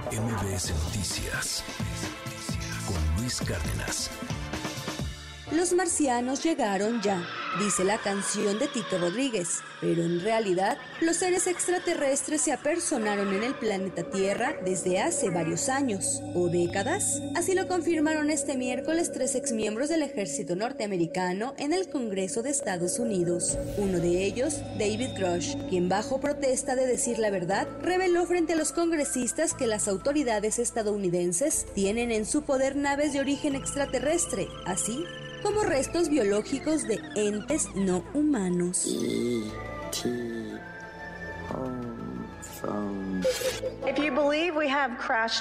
MBS Noticias con Luis Cárdenas. Los marcianos llegaron ya, dice la canción de Tito Rodríguez, pero en realidad los seres extraterrestres se apersonaron en el planeta Tierra desde hace varios años o décadas. Así lo confirmaron este miércoles tres exmiembros del ejército norteamericano en el Congreso de Estados Unidos. Uno de ellos, David Grush, quien bajo protesta de decir la verdad, reveló frente a los congresistas que las autoridades estadounidenses tienen en su poder naves de origen extraterrestre, así como restos biológicos de entes no humanos.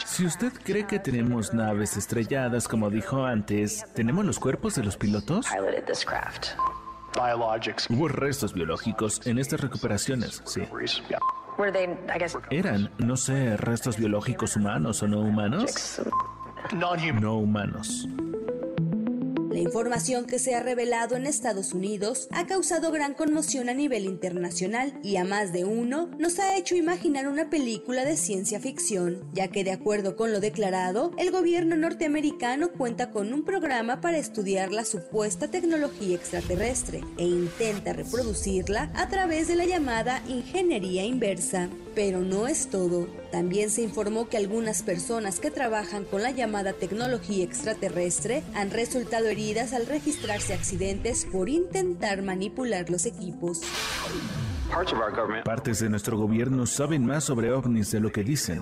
Si usted cree que tenemos naves estrelladas, como dijo antes, ¿tenemos los cuerpos de los pilotos? Hubo restos biológicos en estas recuperaciones, sí. Eran, no sé, restos biológicos humanos o no humanos. No humanos. La información que se ha revelado en Estados Unidos ha causado gran conmoción a nivel internacional y a más de uno nos ha hecho imaginar una película de ciencia ficción, ya que de acuerdo con lo declarado, el gobierno norteamericano cuenta con un programa para estudiar la supuesta tecnología extraterrestre e intenta reproducirla a través de la llamada ingeniería inversa. Pero no es todo. También se informó que algunas personas que trabajan con la llamada tecnología extraterrestre han resultado heridas al registrarse accidentes por intentar manipular los equipos. Partes de nuestro gobierno saben más sobre ovnis de lo que dicen.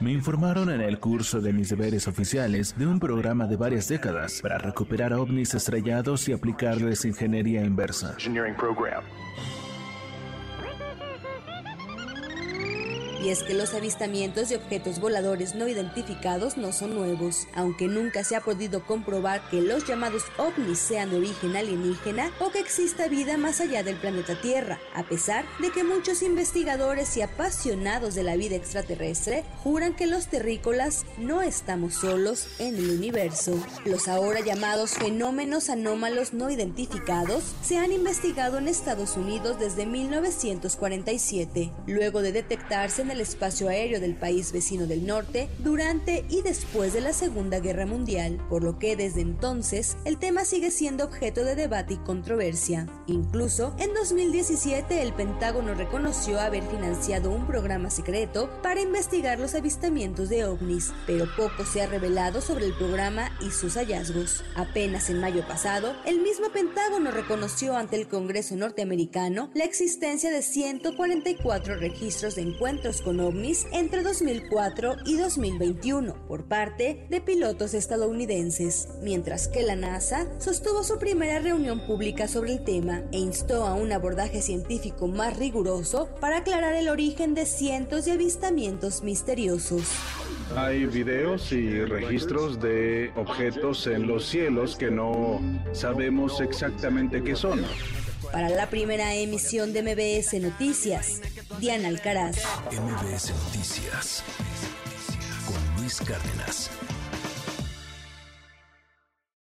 Me informaron en el curso de mis deberes oficiales de un programa de varias décadas para recuperar ovnis estrellados y aplicarles ingeniería inversa. Y es que los avistamientos de objetos voladores no identificados no son nuevos, aunque nunca se ha podido comprobar que los llamados ovnis sean de origen alienígena o que exista vida más allá del planeta Tierra, a pesar de que muchos investigadores y apasionados de la vida extraterrestre juran que los terrícolas no estamos solos en el universo. Los ahora llamados fenómenos anómalos no identificados se han investigado en Estados Unidos desde 1947, luego de detectarse el espacio aéreo del país vecino del norte durante y después de la Segunda Guerra Mundial, por lo que desde entonces el tema sigue siendo objeto de debate y controversia. Incluso en 2017 el Pentágono reconoció haber financiado un programa secreto para investigar los avistamientos de ovnis, pero poco se ha revelado sobre el programa y sus hallazgos. Apenas en mayo pasado, el mismo Pentágono reconoció ante el Congreso norteamericano la existencia de 144 registros de encuentros con ovnis entre 2004 y 2021 por parte de pilotos estadounidenses, mientras que la NASA sostuvo su primera reunión pública sobre el tema e instó a un abordaje científico más riguroso para aclarar el origen de cientos de avistamientos misteriosos. Hay videos y registros de objetos en los cielos que no sabemos exactamente qué son. Para la primera emisión de MBS Noticias, Diana Alcaraz. MBS Noticias con Luis Cárdenas.